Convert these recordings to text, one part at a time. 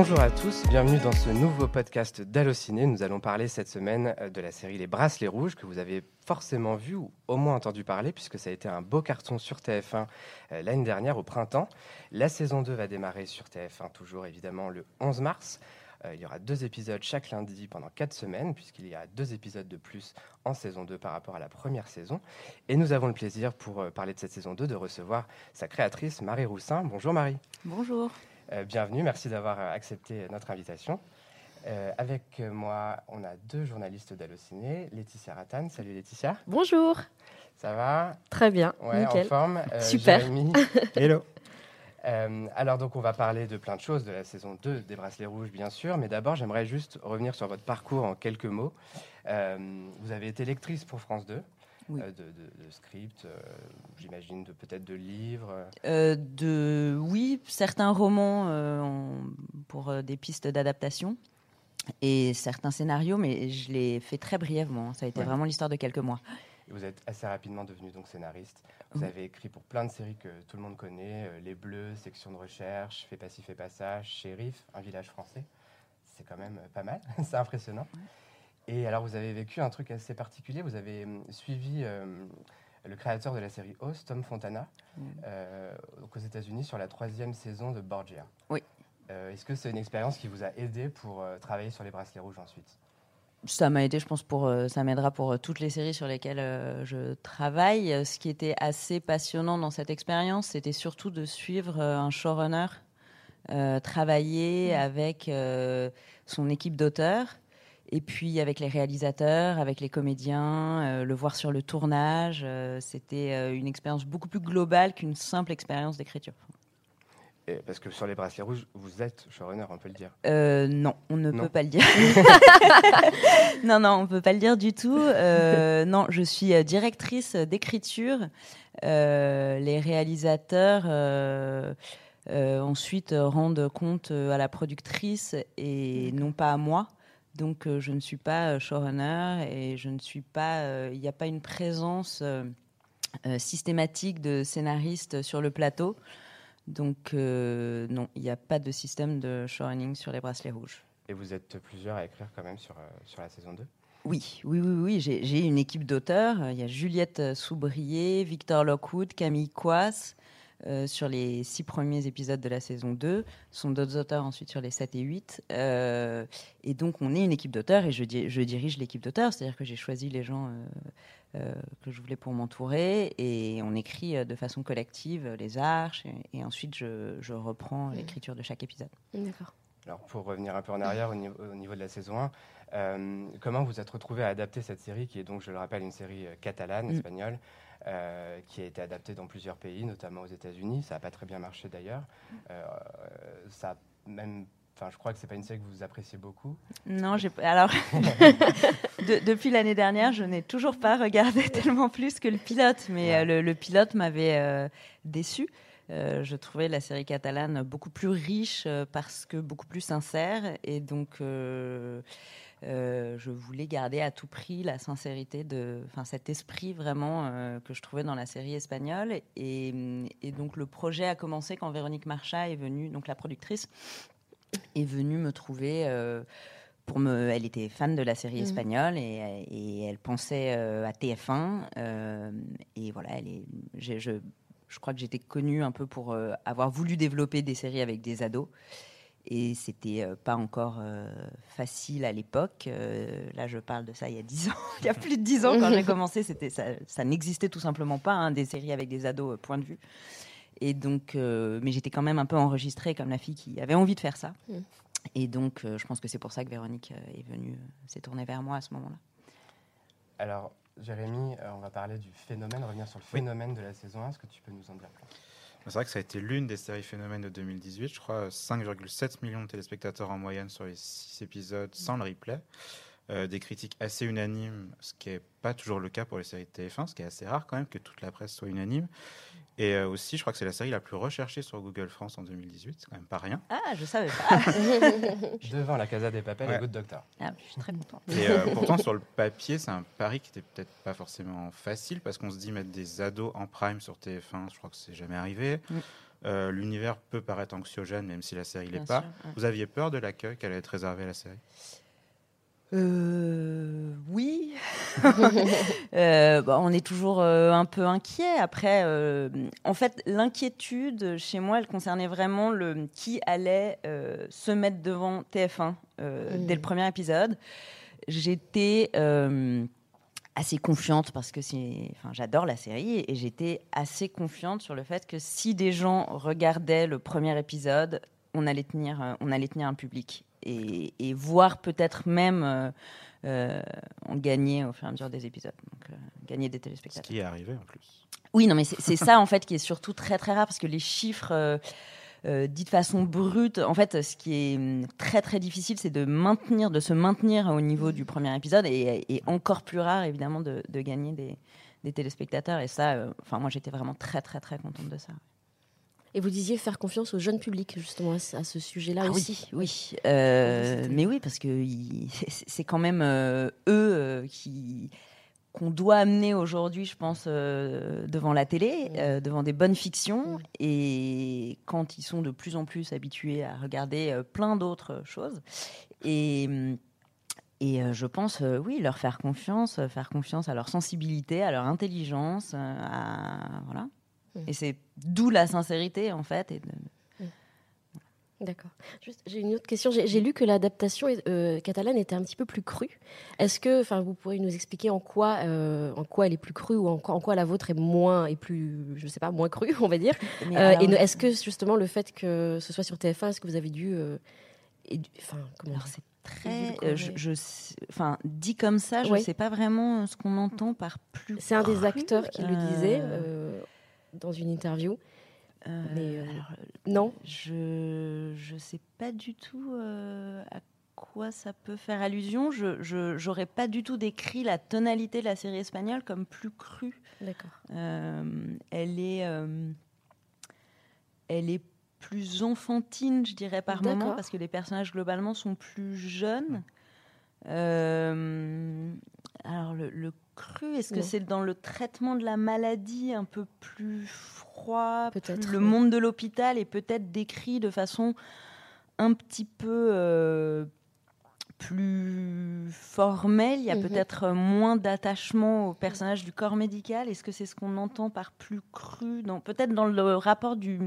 Bonjour à tous, bienvenue dans ce nouveau podcast d'Allociné. Nous allons parler cette semaine euh, de la série Les Bracelets Rouges que vous avez forcément vu ou au moins entendu parler puisque ça a été un beau carton sur TF1 euh, l'année dernière au printemps. La saison 2 va démarrer sur TF1 toujours évidemment le 11 mars. Euh, il y aura deux épisodes chaque lundi pendant quatre semaines, puisqu'il y a deux épisodes de plus en saison 2 par rapport à la première saison. Et nous avons le plaisir, pour parler de cette saison 2, de recevoir sa créatrice, Marie Roussin. Bonjour Marie. Bonjour. Euh, bienvenue, merci d'avoir accepté notre invitation. avec moi, on a deux journalistes d'Allociné, Laetitia Rattan. Salut Laetitia. Bonjour. Ça va? Très bien. Ouais, en forme. Super. Hello. Euh, alors donc on va parler de plein de choses, de la saison 2 des Bracelets Rouges bien sûr, mais d'abord j'aimerais juste revenir sur votre parcours en quelques mots. Euh, vous avez été lectrice pour France 2. Euh, de, de, scripts, j'imagine, de peut-être de livres. de oui, certains romans pour des pistes d'adaptation et certains scénarios, mais je l'ai fait très brièvement. Ça a été vraiment l'histoire de quelques mois. vous êtes assez rapidement devenu donc scénariste. Vous avez écrit pour plein de séries que tout le monde connaît, euh, Les Bleus, Section de recherche, Fais pas ci, fais pas ça, Shérif, Un village français. C'est quand même euh, pas mal, c'est impressionnant. Et alors vous avez vécu un truc assez particulier, vous avez hum, suivi euh, le créateur de la série Host, Tom Fontana, aux États-Unis sur la troisième saison de Borgia. Oui. Est-ce que c'est une expérience qui vous a aidé pour travailler sur les bracelets rouges ensuite? Ça m'a aidé, je pense, pour euh, ça m'aidera pour euh, toutes les séries sur lesquelles euh, je travaille. Ce qui était assez passionnant dans cette expérience, c'était surtout de suivre un showrunner travailler avec son équipe d'auteurs et puis avec les réalisateurs, avec les comédiens, le voir sur le tournage. c'était une expérience beaucoup plus globale qu'une simple expérience d'écriture parce que sur les bracelets rouges, vous êtes showrunner, on peut le dire. Euh, non, on ne peut pas le dire. non, non, on ne peut pas le dire du tout. Euh, non, je suis euh, directrice d'écriture. les réalisateurs ensuite rendent compte à la productrice et non pas à moi. Donc, je ne suis pas showrunner et je ne suis pas. Il n'y a pas une présence systématique de scénaristes sur le plateau. Donc euh, non, il n'y a pas de système de showrunning sur les bracelets rouges. Et vous êtes plusieurs à écrire quand même sur, euh, sur la saison 2 oui, oui, oui, oui. J'ai une équipe d'auteurs. Il y a Juliette Soubrier, Victor Lockwood, Camille Coas euh, sur les six premiers épisodes de la saison 2. Ce sont d'autres auteurs ensuite sur les 7 et 8. et donc, on est une équipe d'auteurs et je, je dirige l'équipe d'auteurs. C'est-à-dire que j'ai choisi les gens euh, que je voulais pour m'entourer. Et on écrit euh, de façon collective euh, les arches. Et, ensuite, je, reprends mmh. l'écriture de chaque épisode. D'accord. Alors, pour revenir un peu en arrière au niveau, de la saison 1, comment vous êtes retrouvé à adapter cette série, qui est donc, je le rappelle, une série catalane, mmh. Espagnole, qui a été adaptée dans plusieurs pays, notamment aux États-Unis. Ça n'a pas très bien marché d'ailleurs. ça a même Enfin, je crois que c'est pas une série que vous appréciez beaucoup. Non, j'ai alors depuis l'année dernière, je n'ai toujours pas regardé tellement plus que le pilote, mais euh, le, pilote m'avait euh, déçu. Euh, je trouvais la série catalane beaucoup plus riche parce que beaucoup plus sincère, et donc je voulais garder à tout prix la sincérité de, enfin cet esprit vraiment que je trouvais dans la série espagnole. Et, et, donc le projet a commencé quand Véronique Marchat est venue, donc la productrice est venue me trouver. Euh, pour me, elle était fan de la série mhm. espagnole et, et elle pensait euh, à TF1. Euh, et voilà, elle est, je, je, je, crois que j'étais connue un peu pour avoir voulu développer des séries avec des ados. Et c'était pas encore facile à l'époque. là, je parle de ça il y a 10 ans, il y a plus de 10 ans quand j'ai commencé. C'était ça, ça n'existait tout simplement pas, hein, des séries avec des ados, point de vue. Et donc, euh, mais j'étais quand même un peu enregistrée comme la fille qui avait envie de faire ça. Mm. Et donc, euh, je pense que c'est pour ça que Véronique euh, est venue, s'est tournée vers moi à ce moment-là. Alors, Jérémy, on va parler du phénomène, revenir sur le phénomène de la saison 1. Est-ce que tu peux nous en dire plus? C'est vrai que ça a été l'une des séries phénomènes de 2018. Je crois 5,7 millions de téléspectateurs en moyenne sur les 6 épisodes sans le replay. des critiques assez unanimes, ce qui n'est pas toujours le cas pour les séries de TF1, ce qui est assez rare quand même que toute la presse soit unanime. Et euh, aussi, je crois que c'est la série la plus recherchée sur Google France en 2018. C'est quand même pas rien. Ah, je savais pas. Devant la Casa des Papels et Good Doctor. Ah, je suis très content. Et euh, pourtant, sur le papier, c'est un pari qui était peut-être pas forcément facile parce qu'on se dit mettre des ados en prime sur TF1, je crois que c'est jamais arrivé. Mm. Euh, L'univers peut paraître anxiogène, même si la série l'est pas. sûr, ouais. Vous aviez peur de l'accueil qu'elle allait être réservée à la série? Euh, oui. Euh, bah, on est toujours euh, un peu inquiet. Après, en fait, l'inquiétude chez moi, elle concernait vraiment le qui allait se mettre devant TF1 euh, Mm. dès le premier épisode. J'étais assez confiante parce que c'est, enfin, j'adore la série et j'étais assez confiante sur le fait que si des gens regardaient le premier épisode, on allait tenir, on allait tenir un public et, et voir peut-être même euh, euh, en gagner au fur et à mesure des épisodes, donc euh, gagner des Ce téléspectateurs. qui est arrivé en plus. Oui, non, mais c'est ça en fait qui est surtout très très rare parce que les chiffres euh, dits de façon brute, en fait, ce qui est hum, très très difficile, c'est de maintenir, de se maintenir au niveau du premier épisode et, et encore plus rare évidemment de, de gagner des, des téléspectateurs. Et ça, euh, enfin moi j'étais vraiment très très très contente de ça. Et vous disiez faire confiance au jeune public, justement, à ce, à ce sujet-là Ah aussi. oui, oui. Euh, mais oui, parce que c'est quand même euh, eux euh, qui qu'on doit amener aujourd'hui, je pense, euh, devant la télé, Mm. euh, devant des bonnes fictions. Mm. Et quand ils sont de plus en plus habitués à regarder euh, plein d'autres choses. Et. Et euh, je pense, oui, leur faire confiance, faire confiance à leur sensibilité, à leur intelligence, à, voilà. Mm. Et c'est d'où la sincérité, en fait. Et de- D'accord. Juste, J'ai une autre question. J'ai lu que l'adaptation euh, catalane était un petit peu plus crue. Est-ce que, enfin, vous pourriez nous expliquer en quoi, euh, en quoi elle est plus crue ou en quoi, en quoi la vôtre est moins, est plus, je sais pas, moins crue, on va dire? Euh, et ne- est-ce que justement le fait que ce soit sur TF1, est-ce que vous avez dû, enfin, comment Alors dire? c'est très, je, enfin dit comme ça, je Oui. sais pas vraiment ce qu'on entend par plus. C'est un des acteurs qui le disait dans une interview. euh, mais, euh, alors, Non. je je sais pas du tout euh, à quoi ça peut faire allusion. Je j'aurais pas du tout décrit la tonalité de la série espagnole comme plus crue. D'accord. Elle est, elle est plus enfantine, je dirais par moment, parce que les personnages globalement sont plus jeunes. Euh, alors le, le est-ce que c'est dans le traitement de la maladie un peu plus froid Peut-être, Le oui. monde de l'hôpital est peut-être décrit de façon un petit peu euh, plus formelle? Il y a Mhm. peut-être moins d'attachement au personnage du corps médical? Est-ce que c'est ce qu'on entend par plus cru dans, Peut-être dans le rapport du,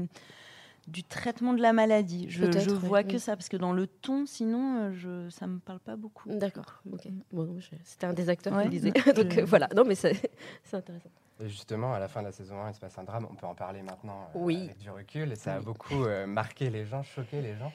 du traitement de la maladie. Je, je vois oui. que ça, parce que dans le ton, sinon, euh, je, ça me parle pas beaucoup. D'accord. Bon, je- c'était un des acteurs Ouais, qui le disait. non, Donc euh, voilà. Non, mais c'est intéressant. Et justement, à la fin de la saison 1, il se passe un drame. On peut en parler maintenant euh, Oui. avec du recul. Et ça a beaucoup euh, marqué les gens, choqué les gens.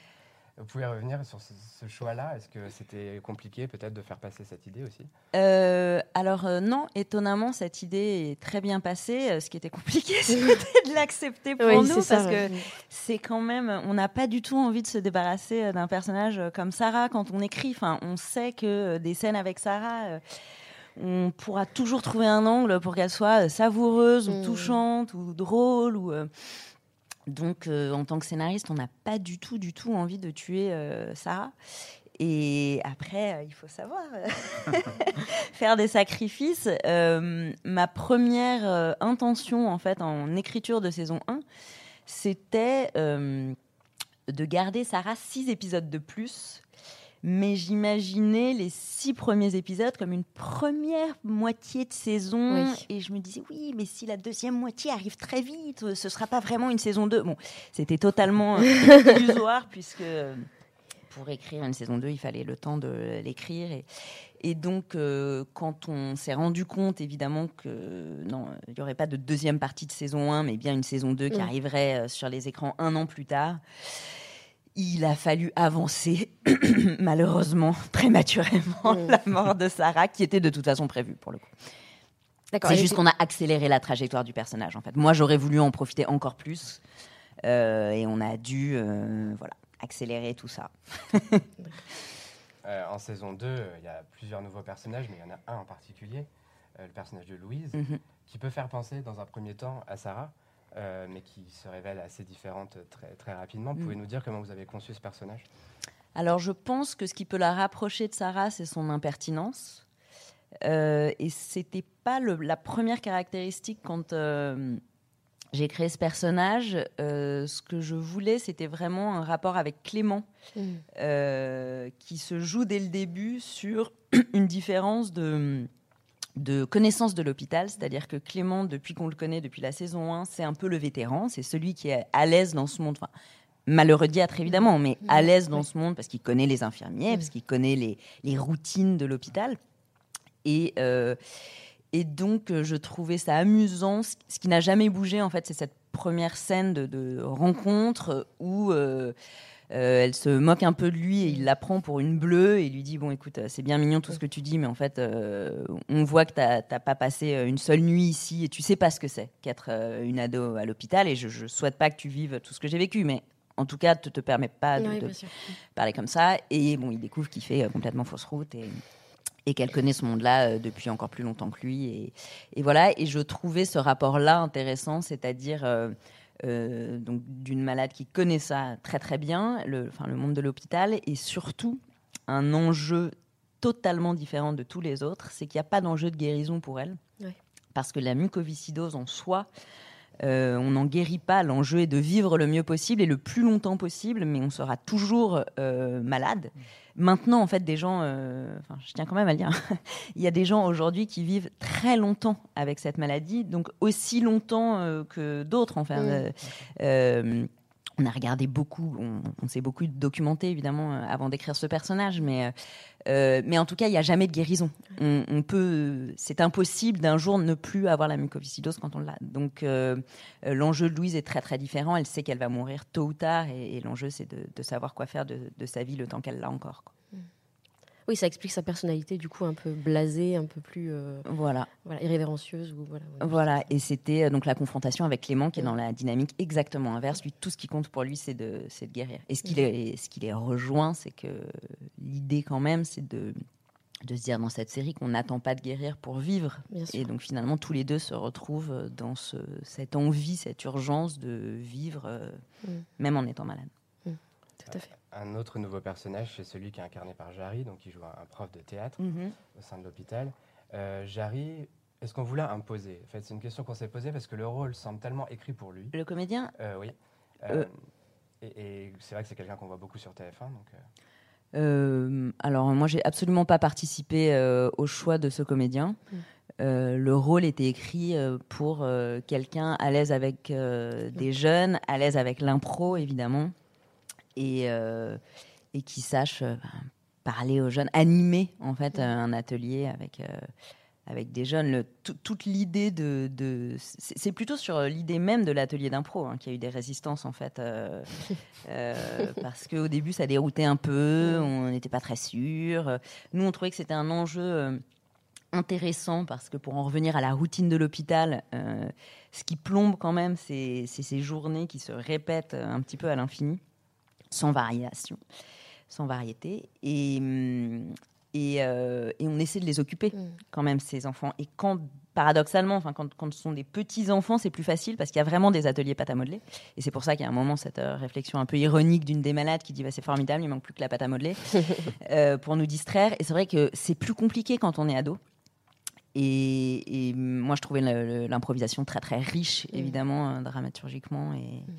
Vous pouvez revenir sur ce, ce choix-là Est-ce que c'était compliqué peut-être de faire passer cette idée aussi? Euh, alors euh, non, étonnamment, cette idée est très bien passée. Euh, Ce qui était compliqué, c'était de l'accepter pour Oui, nous, ça, parce ouais. que c'est quand même, on n'a pas du tout envie de se débarrasser d'un personnage comme Sarah quand on écrit. Enfin, on sait que des scènes avec Sarah, euh, on pourra toujours trouver un angle pour qu'elle soit savoureuse ou Mm. touchante ou drôle ou. euh, donc, euh, en tant que scénariste, on n'a pas du tout, du tout envie de tuer euh, Sarah. Et après, euh, il faut savoir faire des sacrifices. Ma première intention, en fait, en écriture de saison 1, c'était de garder Sarah six épisodes de plus. Mais j'imaginais les six premiers épisodes comme une première moitié de saison. Oui. Et je me disais, oui, mais si la deuxième moitié arrive très vite, euh, ce sera pas vraiment une saison 2. Bon, c'était totalement euh, illusoire, puisque euh, pour écrire une saison 2, il fallait le temps de l'écrire. Et, et donc, euh, quand on s'est rendu compte, évidemment, que non, il n'y aurait pas de deuxième partie de saison 1, mais bien une saison 2 qui arriverait sur les écrans un an plus tard, il a fallu avancer, malheureusement, prématurément, Mm. la mort de Sarah, qui était de toute façon prévue pour le coup. D'accord. C'est juste qu'on a accéléré la trajectoire du personnage, en fait. Moi, j'aurais voulu en profiter encore plus, euh, et on a dû, euh, voilà, accélérer tout ça. Euh, En saison 2, euh, il y a plusieurs nouveaux personnages, mais il y en a un en particulier, euh, le personnage de Louise, Mhm. qui peut faire penser dans un premier temps à Sarah, euh, mais qui se révèle assez différente très, très rapidement. Mm. Pouvez-nous dire comment vous avez conçu ce personnage? Alors, je pense que ce qui peut la rapprocher de Sarah, c'est son impertinence. Euh, et c'était pas le- la première caractéristique quand, euh, j'ai créé ce personnage, ce que je voulais, c'était vraiment un rapport avec Clément, mm. qui se joue dès le début sur une différence de de connaissance de l'hôpital, c'est-à-dire que Clément, depuis qu'on le connaît, depuis la saison 1, c'est un peu le vétéran, c'est celui qui est à l'aise dans ce monde. Enfin, malheureux diatre évidemment, mais à l'aise dans ce monde parce qu'il connaît les infirmiers, parce qu'il connaît les, les, routines de l'hôpital. Et, euh, et donc, je trouvais ça amusant. Ce qui n'a jamais bougé, en fait, c'est cette première scène de, rencontre où euh, euh, elle se moque un peu de lui et il la prend pour une bleue et lui dit Bon, écoute, c'est bien mignon tout ce que tu dis, mais en fait, on voit que tu n'as pas passé une seule nuit ici et tu sais pas ce que c'est qu'être une ado à l'hôpital et je, ne souhaite pas que tu vives tout ce que j'ai vécu, mais en tout cas, ne te permet pas de, parler comme ça. Et bon, il découvre qu'il fait euh, complètement fausse route et, et qu'elle connaît ce monde-là euh, depuis encore plus longtemps que lui. Et, et, voilà. Et je trouvais ce rapport-là intéressant, c'est-à-dire euh, donc d'une malade qui connaît ça très très bien, le, enfin, le monde de l'hôpital, et surtout un enjeu totalement différent de tous les autres, c'est qu'il n'y a pas d'enjeu de guérison pour elle. Parce que la mucoviscidose en soi, euh, on n'en guérit pas. L'enjeu est de vivre le mieux possible et le plus longtemps possible, mais on sera toujours euh, malade. Maintenant, en fait, des gens, euh, je tiens quand même à le dire, il y a des gens aujourd'hui qui vivent très longtemps avec cette maladie, donc aussi longtemps que d'autres. Enfin, on a regardé beaucoup, on, s'est beaucoup documenté évidemment euh, avant d'écrire ce personnage, mais, euh, euh, mais en tout cas, il n'y a jamais de guérison. On, peut, c'est impossible d'un jour ne plus avoir la mucoviscidose quand on l'a. Donc l'enjeu de Louise est très très différent. Elle sait qu'elle va mourir tôt ou tard, et, l'enjeu c'est de, savoir quoi faire de, sa vie le temps qu'elle l'a encore. Oui, ça explique sa personnalité, du coup, un peu blasée, un peu plus euh, voilà. voilà. irrévérencieuse. Ou, voilà, voilà, et c'était euh, donc la confrontation avec Clément qui est dans la dynamique exactement inverse. Lui, tout ce qui compte pour lui, c'est de, de guérir. Et ce qui, les, ce qui les rejoint, c'est que l'idée, quand même, c'est de, de se dire dans cette série qu'on n'attend pas de guérir pour vivre. Et donc finalement, tous les deux se retrouvent dans ce, cette envie, cette urgence de vivre, euh, mm. même en étant malade. Mm. Tout à fait un autre nouveau personnage, c'est celui qui est incarné par Jarry, donc qui joue un, prof de théâtre mhm. au sein de l'hôpital. Euh, Jarry, est-ce qu'on vous l'a imposé? En fait, c'est une question qu'on s'est posée parce que le rôle semble tellement écrit pour lui. Le comédien? Euh, Oui. Euh, et, c'est vrai que c'est quelqu'un qu'on voit beaucoup sur TF1. Donc, alors, moi, j'ai absolument pas participé au choix de ce comédien. Mm. le rôle était écrit pour quelqu'un à l'aise avec des jeunes, à l'aise avec l'impro, évidemment et, euh, et qui sache euh, ben, parler aux jeunes, animer en fait un atelier avec, euh, avec des jeunes. Le, toute l'idée de, de c'est plutôt sur l'idée même de l'atelier d'impro hein, qu'il y a eu des résistances en fait, parce qu'au début ça déroutait un peu, on n'était pas très sûr. Nous on trouvait que c'était un enjeu intéressant parce que pour en revenir à la routine de l'hôpital, ce qui plombe quand même, c'est ces journées qui se répètent un petit peu à l'infini sans variation, sans variété. Et, hum, et, euh, et, on essaie de les occuper mm. quand même, ces enfants. Et quand, paradoxalement, enfin, quand, quand ce sont des petits-enfants, c'est plus facile parce qu'il y a vraiment des ateliers pâte à modeler. Et c'est pour ça qu'il y a un moment cette euh, réflexion un peu ironique d'une des malades qui dit bah, c'est formidable, il manque plus que la pâte à modeler euh, pour nous distraire. Et c'est vrai que c'est plus compliqué quand on est ado. Et, et moi, je trouvais l'improvisation très très riche, mm. évidemment, dramaturgiquement. Et, mm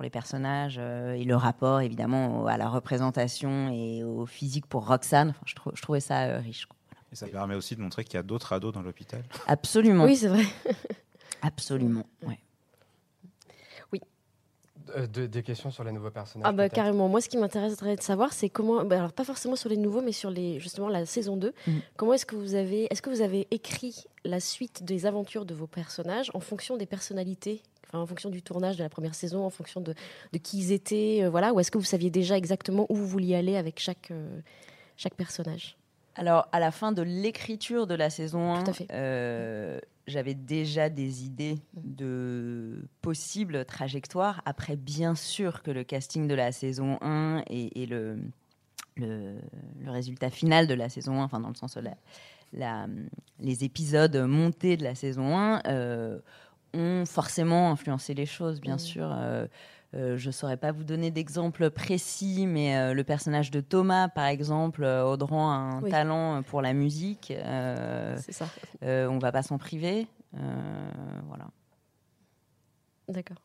pour les personnages euh, et le rapport évidemment à la représentation et au physique pour Roxane. Enfin, je, trouvais ça euh, riche. Et ça permet aussi de montrer qu'il y a d'autres ados dans l'hôpital. Absolument. Oui, c'est vrai. Absolument. Ouais. Oui. Euh, des questions sur les nouveaux personnages Ah bah carrément. Moi, ce qui m'intéresserait de savoir, c'est comment. Bah, alors pas forcément sur les nouveaux, mais sur les justement la saison 2. Mhm. Comment est-ce que vous avez, est-ce que vous avez écrit la suite des aventures de vos personnages en fonction des personnalités en fonction du tournage de la première saison, en fonction de, qui ils étaient, euh, voilà, ou est-ce que vous saviez déjà exactement où vous vouliez aller avec chaque, euh, chaque personnage? Alors, à la fin de l'écriture de la saison 1, euh, j'avais déjà des idées de possibles trajectoires. Après, bien sûr que le casting de la saison 1 et, le, le, résultat final de la saison 1, enfin dans le sens de la, les épisodes montés de la saison 1, ont forcément influencé les choses, bien sûr. Euh, euh, je ne saurais pas vous donner d'exemple précis, mais euh, le personnage de Thomas, par exemple, Audran a un talent pour la musique. C'est ça. on ne va pas s'en priver. voilà. D'accord.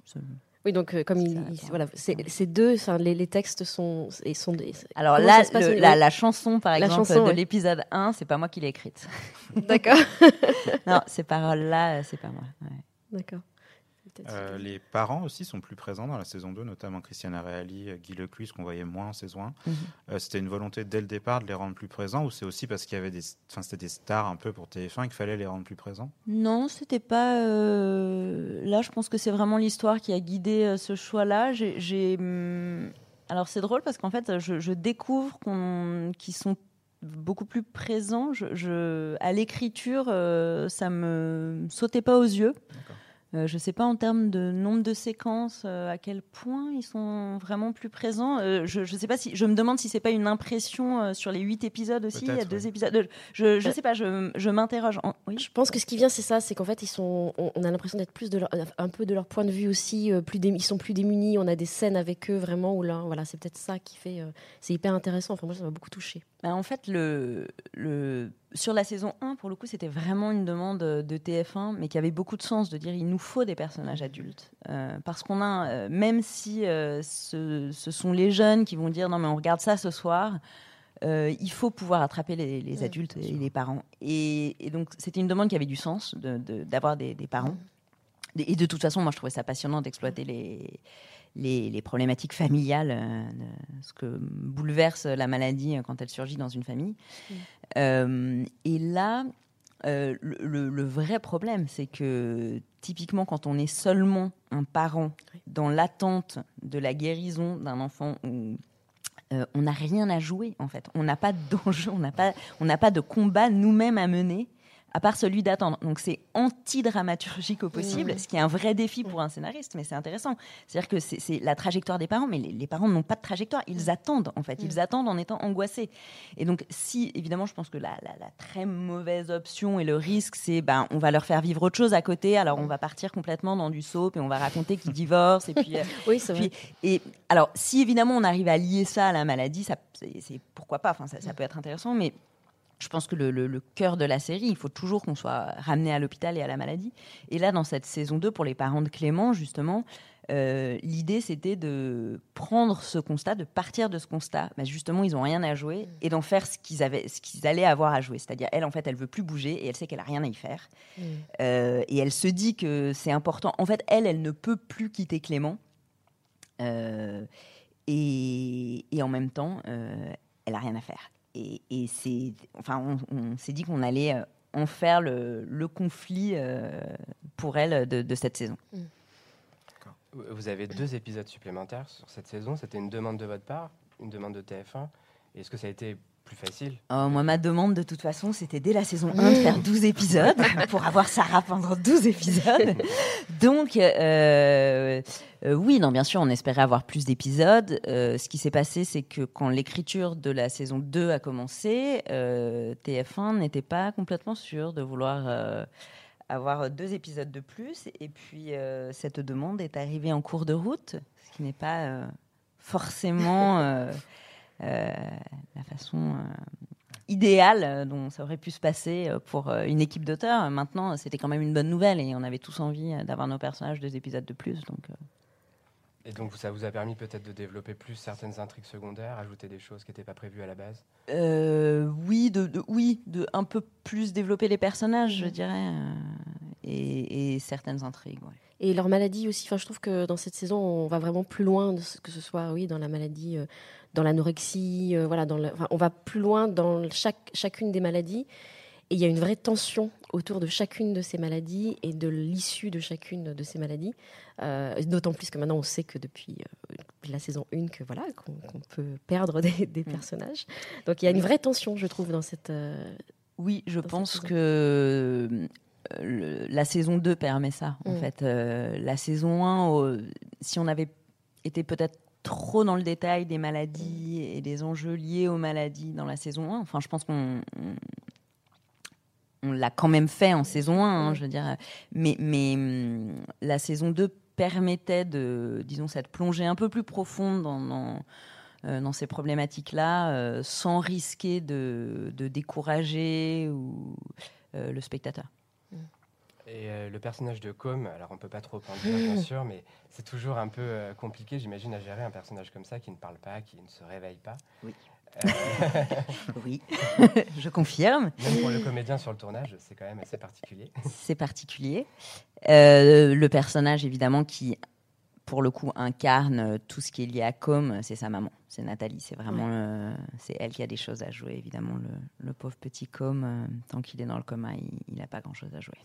Oui, donc euh, comme il, il- voilà, c'est c'est deux, les, les textes sont, et sont des- Alors là, le- la, la chanson, par La exemple, chanson, de ouais. l'épisode 1, c'est pas moi qui l'ai écrite. D'accord. non, ces paroles-là, euh, c'est pas moi. ouais. D'accord. Euh, les parents aussi sont plus présents dans la saison 2, notamment Christiana Reali, euh, Guy Lecluze, qu'on voyait moins en saison 1. Mhm. Euh, c'était une volonté dès le départ de les rendre plus présents ou c'est aussi parce qu'il y avait des, enfin, c'était des stars un peu pour TF1 qu'il fallait les rendre plus présents? Non, c'était pas. euh, Là, je pense que c'est vraiment l'histoire qui a guidé euh, ce choix-là. J'ai- hum, Alors, c'est drôle parce qu'en fait, je, je découvre qu'ils sont beaucoup plus. Je, je- À l'écriture, euh, ça me sautait pas aux yeux. Euh, je sais pas en termes de nombre de séquences euh, à quel point ils sont vraiment plus présents. Euh, je, je sais pas si je me demande si c'est pas une impression euh, sur les huit épisodes aussi. Il y a deux ouais. épisodes. Je je Euh, sais pas. Je, je m'interroge. En- Oui. Je pense que ce qui vient, c'est ça, c'est qu'en fait, ils sont, on, on a l'impression d'être plus de leur, un peu de leur point de vue aussi, euh, plus dé- ils sont plus démunis. On a des scènes avec eux vraiment où là, voilà, c'est peut-être ça qui fait, euh, c'est hyper intéressant. Enfin, moi, ça m'a beaucoup touché. Bah, en fait, le, le, sur la saison 1, pour le coup, c'était vraiment une demande de TF1, mais qui avait beaucoup de sens de dire il nous faut des personnages adultes. Euh, parce qu'on a, euh, même si euh, ce, ce sont les jeunes qui vont dire non, mais on regarde ça ce soir. euh, il faut pouvoir attraper les, adultes et les parents. Et, et donc, c'était une demande qui avait du sens de- de- d'avoir des, des parents. Et de toute façon, moi, je trouvais ça passionnant d'exploiter les, les, les problématiques familiales, euh, ce que bouleverse la maladie euh, quand elle surgit dans une famille. Euh, et là, le, le- le vrai problème, c'est que typiquement, quand on est seulement un parent dans l'attente de la guérison d'un enfant euh, on n'a rien à jouer, en fait, on n'a pas d'enjeu, on n'a pas, on n'a pas de combat nous-mêmes à mener. À part celui d'attendre. Donc c'est anti-dramaturgique au possible, Mmh. ce qui est un vrai défi pour un scénariste, mais c'est intéressant. C'est-à-dire que c'est la trajectoire des parents, mais les, les parents n'ont pas de trajectoire. Ils attendent, en fait. Ils attendent en étant angoissés. Et donc, si, évidemment, je pense que la, la- la très mauvaise option et le risque, c'est ben, on va leur faire vivre autre chose à côté. Alors, on va partir complètement dans du soap et on va raconter qu'ils divorcent. Et puis, euh, Oui, c'est vrai. et alors, si évidemment on arrive à lier ça à la maladie, ça, c'est, c'est- pourquoi pas Enfin, ça, ça peut être intéressant, mais je pense que le, le- le cœur de la série, il faut toujours qu'on soit ramené à l'hôpital et à la maladie. Et là, dans cette saison 2, pour les parents de Clément, justement, euh, l'idée c'était de prendre ce constat, de partir de ce constat. Bah, justement, ils n'ont rien à jouer et d'en faire ce qu'ils avaient, ce qu'ils allaient avoir à jouer. C'est-à-dire, elle, en fait, elle veut plus bouger et elle sait qu'elle a rien à y faire. Mm. Euh, et elle se dit que c'est important. En fait, elle, elle ne peut plus quitter Clément. Euh, et, et en même temps, elle a rien à faire. Et, et c'est, enfin, on, on s'est dit qu'on allait euh, en faire le, le conflit euh, pour elle de, de cette saison. Vous avez deux épisodes supplémentaires sur cette saison. C'était une demande de votre part, une demande de TF1. Est-ce que ça a été plus facile Euh, moi, ma demande, de toute façon, c'était dès la saison 1 de faire 12 épisodes pour avoir Sarah pendant 12 épisodes. Donc, euh, euh, oui, non, bien sûr, on espérait avoir plus d'épisodes. Euh, ce qui s'est passé, c'est que quand l'écriture de la saison 2 a commencé, euh, TF1 n'était pas complètement sûr de vouloir avoir deux épisodes de plus. Et puis, cette demande est arrivée en cours de route, ce qui n'est pas forcément la façon euh, idéale euh, dont ça aurait pu se passer euh, pour euh, une équipe d'auteurs. Maintenant, c'était quand même une bonne nouvelle et on avait tous envie euh, d'avoir nos personnages deux épisodes de plus. Donc, euh, Et donc ça vous a permis peut-être de développer plus certaines intrigues secondaires, ajouter des choses qui n'étaient pas prévues à la base? Euh, oui, de, de- oui, de un peu plus développer les personnages, je Mhm. dirais, euh, et, et certaines intrigues. ouais. Et leur maladie aussi. Enfin, je trouve que dans cette saison, on va vraiment plus loin, de ce, que ce soit, oui, dans la maladie, euh, dans l'anorexie, euh, voilà, dans le, enfin, on va plus loin dans chaque, chacune des maladies. Et il y a une vraie tension autour de chacune de ces maladies et de l'issue de chacune de ces maladies. Euh, D'autant plus que maintenant, on sait que depuis, euh, depuis la saison 1, que voilà, qu'on peut perdre des, des Mm. personnages. Donc il y a une vraie tension, je trouve, dans cette. Oui, je pense que le- la saison 2 permet ça. En Mm. fait, Euh, la saison 1, euh, si on avait été peut-être trop dans le détail des maladies et des enjeux liés aux maladies dans la saison 1, enfin, je pense qu'on on, on l'a quand même fait en saison 1, hein, je veux dire. Mais, mais hum, la saison 2 permettait de, disons, cette plongée un peu plus profonde dans, dans, euh, dans ces problématiques-là, euh, sans risquer de, de décourager ou, euh, le spectateur. Et euh, le personnage de Com, alors on peut pas trop en dire bien sûr, mais c'est toujours un peu euh, compliqué, j'imagine, à gérer un personnage comme ça qui ne parle pas, qui ne se réveille pas. Oui. Euh, Oui, je confirme. même pour le comédien sur le tournage, c'est quand même assez particulier. C'est particulier. Euh, le personnage, évidemment, qui, pour le coup, incarne tout ce qui est lié à Com, c'est sa maman, c'est Nathalie. C'est vraiment, euh, c'est elle qui a des choses à jouer, évidemment. Le, le pauvre petit Com, euh, tant qu'il est dans le coma, il n'a pas grand-chose à jouer.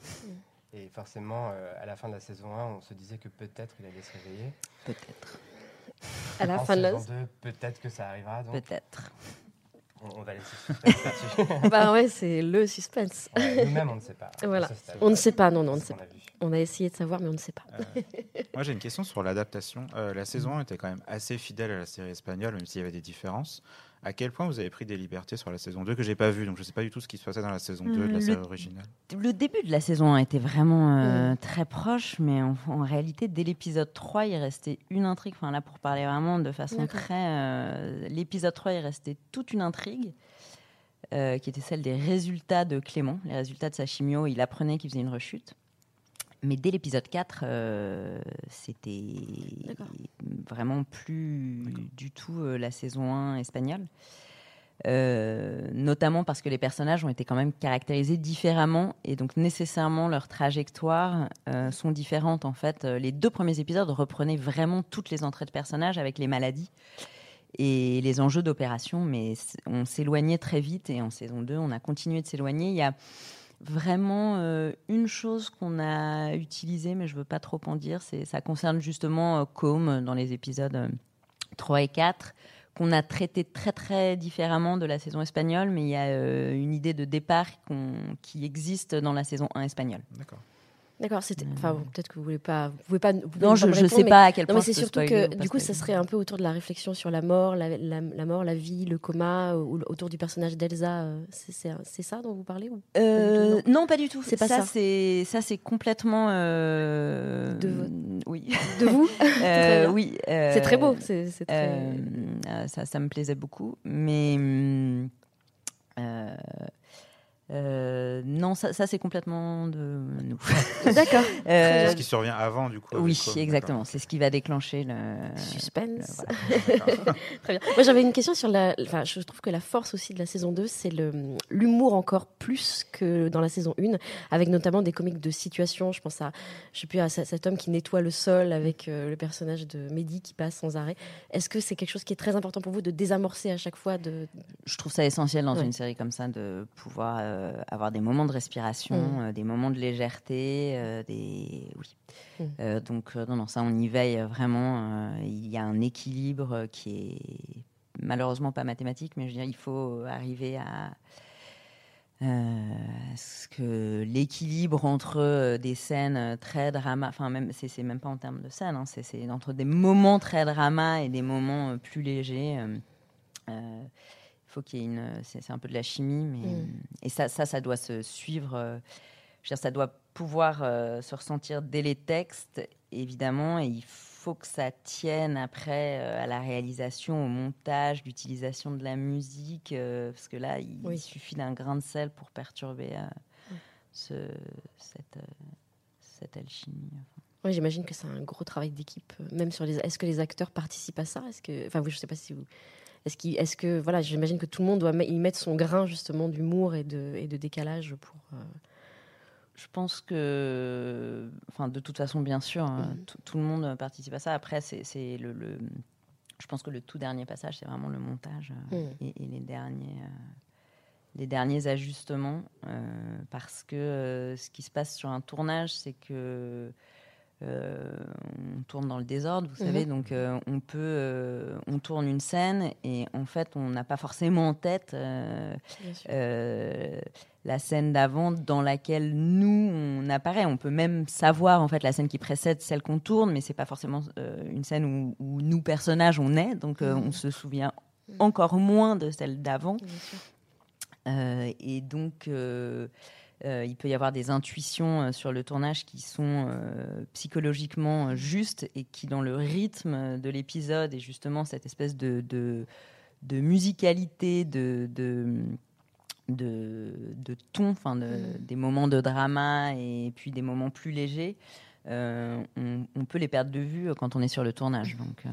Et forcément, euh, à la fin de la saison 1, on se disait que peut-être il allait se réveiller. Peut-être, À la en fin de la. saison 2, peut-être que ça arrivera. Peut-être. on, on va laisser suspense là-dessus. bah ouais, c'est le suspense. Ouais, Nous-mêmes, on ne sait pas. Voilà. On ne sait pas, non, non, on ne sait vu. On a essayé de savoir, mais on ne sait pas. Euh, moi, j'ai une question sur l'adaptation. Euh, la saison 1 était quand même assez fidèle à la série espagnole, même s'il y avait des différences. À quel point vous avez pris des libertés sur la saison 2 que j'ai pas vu, donc je sais pas du tout ce qui se passait dans la saison 2 de la Le- série originale. Le début de la saison 1 était vraiment euh, Mm. très proche, mais en, en réalité, dès l'épisode 3, il restait une intrigue. Enfin, là, pour parler vraiment de façon très. euh, l'épisode 3, il restait toute une intrigue. euh, qui était celle des résultats de Clément, les résultats de sa chimio. Il apprenait qu'il faisait une rechute. Mais dès l'épisode 4, euh, c'était. Vraiment plus du tout euh, la saison 1 espagnole. Euh, notamment parce que les personnages ont été quand même caractérisés différemment et donc nécessairement leurs trajectoires euh, sont différentes en fait. Les deux premiers épisodes reprenaient vraiment toutes les entrées de personnages avec les maladies et les enjeux d'opération, mais on s'éloignait très vite et en saison 2 on a continué de s'éloigner. Il y a vraiment euh, une chose qu'on a utilisée, mais je veux pas trop en dire, c'est ça concerne justement euh, Com dans les épisodes euh, 3 et 4 qu'on a traité très très différemment de la saison espagnole, mais il y a euh, une idée de départ qui existe dans la saison 1 espagnole. D'accord. D'accord, c'était. Euh. Enfin, bon, peut-être que vous voulez pas. Vous pouvez pas. vous pouvez Non, pas je ne sais mais- pas à quel Non, point mais c'est surtout que du coup, ça serait un peu autour de la réflexion sur la mort, la, la- la mort, la vie, le coma, ou autour du personnage d'Elsa. euh, C'est ça dont vous parlez ou Euh, non, pas du tout. C'est pas ça. c'est ça, c'est complètement. euh, De vo- Oui. de vous Euh, oui. euh, C'est très beau. Euh, euh, ça, ça me plaisait beaucoup. Mais euh, euh, non, ça, ça, c'est complètement de nous. D'accord. Euh, Ce qui survient avant, du coup. oui, exactement. C'est ce qui va déclencher le. Suspense. le- voilà. d'accord. Très bien. Moi, j'avais une question sur la. Enfin, je trouve que la force aussi de la saison 2, c'est le- l'humour encore plus que dans la saison 1, avec notamment des comiques de situation. Je pense à, je sais plus, à ce- cet homme qui nettoie le sol avec euh, le personnage de Mehdi qui passe sans arrêt. Est-ce que c'est quelque chose qui est très important pour vous de désamorcer à chaque fois de... Je trouve ça essentiel dans Ouais. une série comme ça de pouvoir euh, avoir des moments de respiration, Mm. euh, des moments de légèreté, euh, des oui. Mm. Euh, donc euh, non, non, ça on y veille vraiment. euh, il y a un équilibre euh, qui est malheureusement pas mathématique, mais je veux dire, il faut arriver à euh, ce que l'équilibre entre euh, des scènes euh, très drama, enfin même c'est même pas en termes de scène, hein, c'est c'est entre des moments très drama et des moments euh, plus légers. Euh, euh, il faut qu'il y ait une, c'est c'est un peu de la chimie, mais Mm. et ça, ça, ça doit se suivre. euh, je veux dire, ça doit pouvoir euh, se ressentir dès les textes, évidemment, et il faut que ça tienne après euh, à la réalisation, au montage, l'utilisation de la musique, euh, parce que là, il, Oui. suffit d'un grain de sel pour perturber euh, ce, cette, euh, cette alchimie. Oui, j'imagine que c'est un gros travail d'équipe, euh, même sur les. Est-ce que les acteurs participent à ça? Est-ce que, enfin, oui, je sais pas si vous. Est-ce qu'il, est-ce que, voilà, j'imagine que tout le monde doit y mettre son grain justement d'humour et de et de décalage pour. euh, Je pense que, enfin, de toute façon, bien sûr, hein, tout, le monde participe à ça. Après, c'est le, le- je pense que le tout dernier passage, c'est vraiment le montage euh, Mhm. et, et les derniers, euh, les derniers ajustements, euh, parce que euh, ce qui se passe sur un tournage, c'est que euh, on tourne dans le désordre, vous savez, donc euh, on peut, euh, on tourne une scène et en fait, on n'a pas forcément en tête. la scène d'avant dans laquelle nous on apparaît. On peut même savoir en fait la scène qui précède celle qu'on tourne, mais c'est pas forcément une scène où, où nous personnages on est, donc euh, Mhm. on se souvient Mhm. encore moins de celle d'avant. Et donc, euh, il peut y avoir des intuitions euh, sur le tournage qui sont euh, psychologiquement justes et qui, dans le rythme de l'épisode, et justement cette espèce de, de, de musicalité, de, de, de- de ton, enfin de, Mhm. des moments de drama et puis des moments plus légers, euh, on, on peut les perdre de vue quand on est sur le tournage. Donc, euh,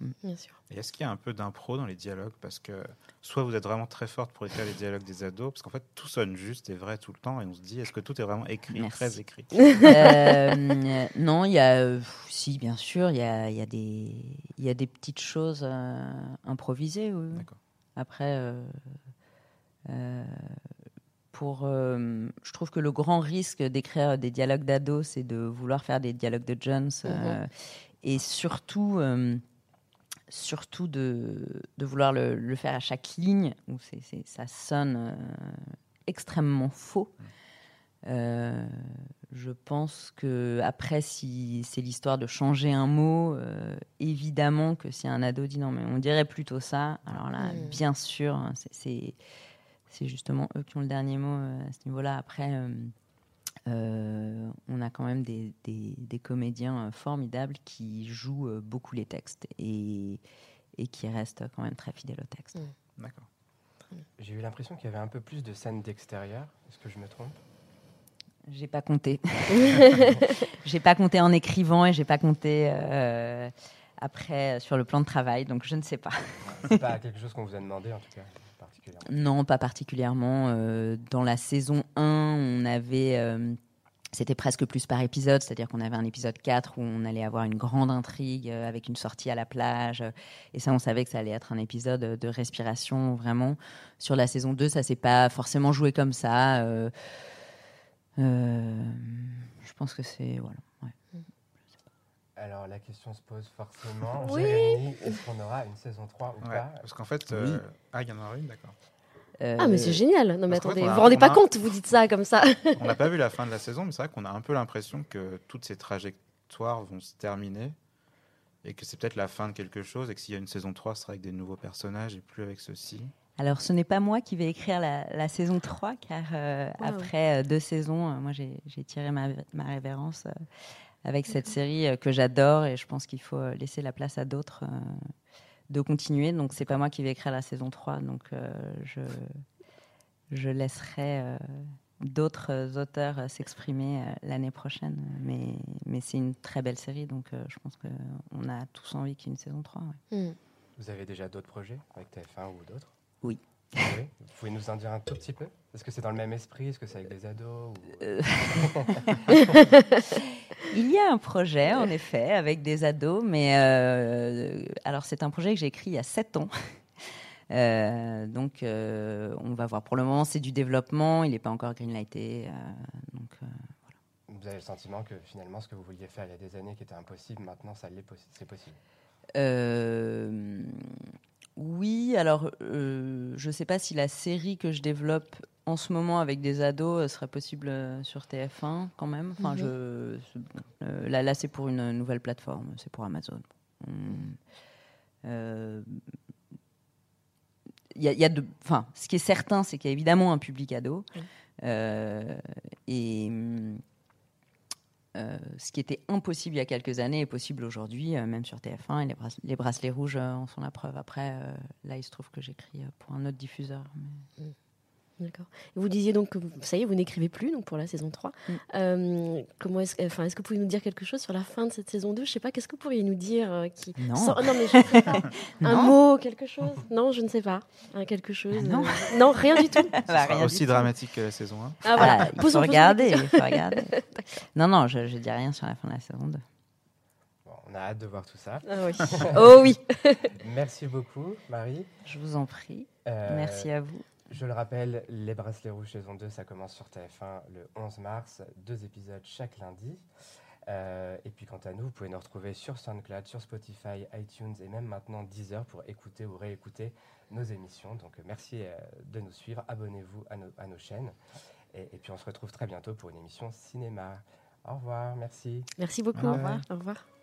Bien sûr. Et est-ce qu'il y a un peu d'impro dans les dialogues Parce que soit vous êtes vraiment très forte pour écrire les dialogues des ados, parce qu'en fait tout sonne juste et vrai tout le temps, et on se dit est-ce que tout est vraiment écrit, Merci. très écrit? Euh, non, il y a, euh, si bien sûr, il y a, il y a des, il y a des petites choses euh, improvisées. oui. Après, euh, euh, pour, euh, je trouve que le grand risque d'écrire des dialogues d'ados, c'est de vouloir faire des dialogues de Jones, euh, et surtout, euh, surtout de, de vouloir le, le faire à chaque ligne où c'est- ça sonne euh, extrêmement faux. Euh, je pense que après, si c'est l'histoire de changer un mot, euh, évidemment que si un ado dit non, mais on dirait plutôt ça, alors là, Mm. bien sûr, c'est- justement eux qui ont le dernier mot à ce niveau-là. Après, euh, on a quand même des, des- des comédiens euh, formidables qui jouent euh, beaucoup les textes et, et qui restent quand même très fidèles au texte. D'accord. J'ai eu l'impression qu'il y avait un peu plus de scènes d'extérieur. Est-ce que je me trompe? J'ai pas compté. j'ai pas compté en écrivant et j'ai pas compté euh, après sur le plan de travail, donc je ne sais pas. C'est pas quelque chose qu'on vous a demandé en tout cas particulièrement? Non, pas particulièrement. Euh, dans la saison 1, on avait. euh, c'était presque plus par épisode, c'est-à-dire qu'on avait un épisode 4 où on allait avoir une grande intrigue euh, avec une sortie à la plage. Et ça, on savait que ça allait être un épisode de respiration, vraiment. Sur la saison 2, ça s'est pas forcément joué comme ça. euh, euh, je pense que c'est. Voilà. ouais. Alors la question se pose forcément. Oui. Jérémy, est-ce qu'on aura une saison 3 ou Ouais, pas parce qu'en fait, euh, ah, il y en aura une, d'accord. Euh, Ah, mais c'est génial. Non, mais attendez, vous a- vous rendez pas a- compte, vous dites ça comme ça. On n'a pas vu la fin de la saison, mais c'est vrai qu'on a un peu l'impression que toutes ces trajectoires vont se terminer et que c'est peut-être la fin de quelque chose et que s'il y a une saison 3, ce sera avec des nouveaux personnages et plus avec ceux-ci. Alors, ce n'est pas moi qui vais écrire la, la saison 3, car euh, Wow. après euh, deux saisons, euh, moi, j'ai j'ai tiré ma, ma révérence euh, avec cette série euh, que j'adore et je pense qu'il faut euh, laisser la place à d'autres euh, de continuer. Donc, c'est pas moi qui vais écrire la saison 3, donc je, je laisserai d'autres auteurs s'exprimer l'année prochaine. Mais, mais c'est une très belle série, donc je pense qu'on a tous envie qu'il y ait une saison 3. ouais. Hmm. Vous avez déjà d'autres projets avec TF1 ou d'autres? Oui. Oui. Vous pouvez nous en dire un tout petit peu? Est-ce que c'est dans le même esprit? Est-ce que c'est avec des ados ou- Euh, Il y a un projet, en effet, avec des ados, mais euh, alors c'est un projet que j'ai écrit il y a sept ans. Euh, donc, euh, on va voir. Pour le moment, c'est du développement. Il n'est pas encore greenlighté. donc, Vous avez le sentiment que finalement, ce que vous vouliez faire il y a des années qui était impossible, maintenant, ça l'est possi- c'est possible? Oui, alors euh, je ne sais pas si la série que je développe en ce moment avec des ados euh, serait possible euh, sur TF1 quand même. Enfin, Mhm. je, là, là c'est pour une nouvelle plateforme, c'est pour Amazon. Il y a, il y a de, enfin, ce qui est certain, c'est qu'il y a évidemment un public ado. Et euh, ce qui était impossible il y a quelques années est possible aujourd'hui, euh, même sur TF1. Et les, brace- les bracelets rouges euh, en sont la preuve. Après, euh, là, il se trouve que j'écris euh, pour un autre diffuseur. mais- D'accord. Et Vous disiez donc que vous- ça y est, vous n'écrivez plus donc pour la saison 3. Mm. Euh, comment est-ce, enfin, est-ce que vous pouvez nous dire quelque chose sur la fin de cette saison 2 Je sais pas, qu'est-ce que vous pourriez nous dire euh, qui... Non. Sans- non, mais je sais pas. un Non. mot, quelque chose? Non, je ne sais pas. Un quelque chose Ah non. euh, non, rien du tout. Bah, Ce sera rien du aussi tout. dramatique que la saison 1. Ah voilà. Ah, il Posons- faut posons des regarder. questions. Il faut regarder. non, non, je ne dis rien sur la fin de la saison 2. Bon, on a hâte de voir tout ça. Ah oui. oh oui. Merci beaucoup, Marie. Je vous en prie. Euh, Merci à vous. Je le rappelle, Les Bracelets Rouges saison 2, ça commence sur TF1 le 11 mars, deux épisodes chaque lundi. Euh, et puis quant à nous, vous pouvez nous retrouver sur SoundCloud, sur Spotify, iTunes et même maintenant Deezer pour écouter ou réécouter nos émissions. Donc euh, merci euh, de nous suivre, abonnez-vous à nos, à nos chaînes. Et, et puis on se retrouve très bientôt pour une émission cinéma. Au revoir, merci. Merci beaucoup. Au revoir. Au revoir.